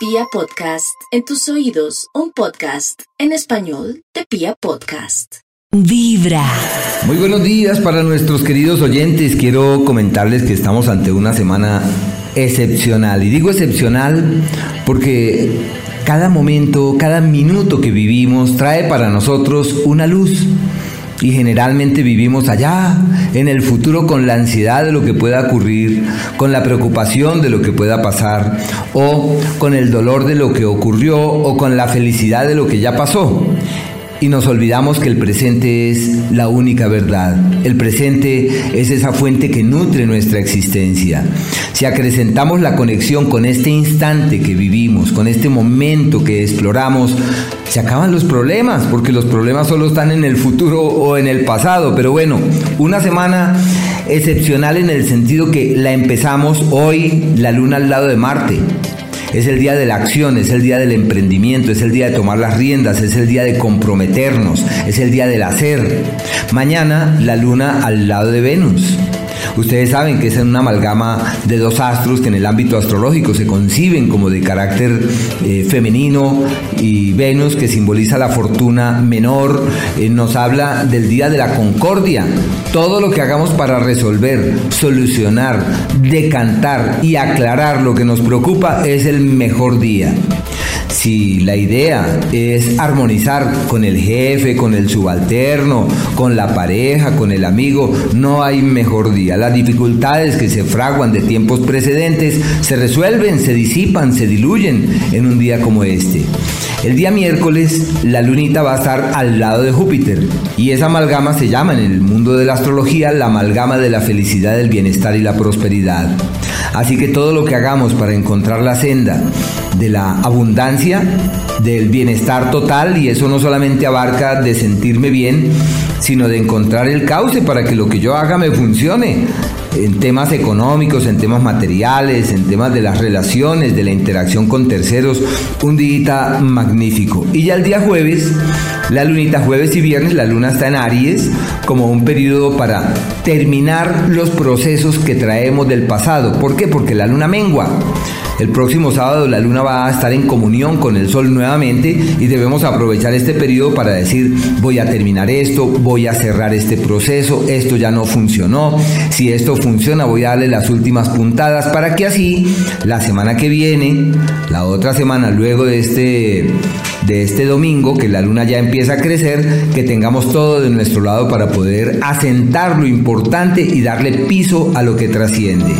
Pia Podcast, en tus oídos, un podcast en español de Pia Podcast. Vibra. Muy buenos días para nuestros queridos oyentes. Quiero comentarles que estamos ante una semana excepcional. Y digo excepcional porque cada momento, cada minuto que vivimos trae para nosotros una luz y generalmente vivimos allá, en el futuro, con la ansiedad de lo que pueda ocurrir, con la preocupación de lo que pueda pasar, o con el dolor de lo que ocurrió, o con la felicidad de lo que ya pasó y nos olvidamos que el presente es la única verdad. El presente es esa fuente que nutre nuestra existencia. Si acrecentamos la conexión con este instante que vivimos, con este momento que exploramos, se acaban los problemas, porque los problemas solo están en el futuro o en el pasado. Pero bueno, una semana excepcional en el sentido que la empezamos hoy, la luna al lado de Marte. Es el día de la acción, es el día del emprendimiento, es el día de tomar las riendas, es el día de comprometernos, es el día del hacer. Mañana la luna al lado de Venus. Ustedes saben que es una amalgama de dos astros que en el ámbito astrológico se conciben como de carácter eh, femenino y Venus que simboliza la fortuna menor eh, nos habla del día de la concordia. Todo lo que hagamos para resolver, solucionar, decantar y aclarar lo que nos preocupa es el mejor día. Si la idea es armonizar con el jefe, con el subalterno, con la pareja, con el amigo, no hay mejor día. Las dificultades que se fraguan de tiempos precedentes se resuelven, se disipan, se diluyen en un día como este. El día miércoles la lunita va a estar al lado de Júpiter y esa amalgama se llama en el mundo de la astrología la amalgama de la felicidad, del bienestar y la prosperidad. Así que todo lo que hagamos para encontrar la senda de la abundancia, del bienestar total, y eso no solamente abarca de sentirme bien, sino de encontrar el cauce para que lo que yo haga me funcione en temas económicos, en temas materiales, en temas de las relaciones, de la interacción con terceros, un día magnífico. Y ya el día jueves, la lunita jueves y viernes, la luna está en Aries como un periodo para terminar los procesos que traemos del pasado. ¿Por qué? Porque la luna mengua. El próximo sábado la luna va a estar en comunión con el sol nuevamente y debemos aprovechar este periodo para decir voy a terminar esto, voy a cerrar este proceso, esto ya no funcionó, si esto funciona voy a darle las últimas puntadas para que así la semana que viene, la otra semana luego de este de este domingo, que la luna ya empieza a crecer, que tengamos todo de nuestro lado para poder asentar lo importante y darle piso a lo que trasciende.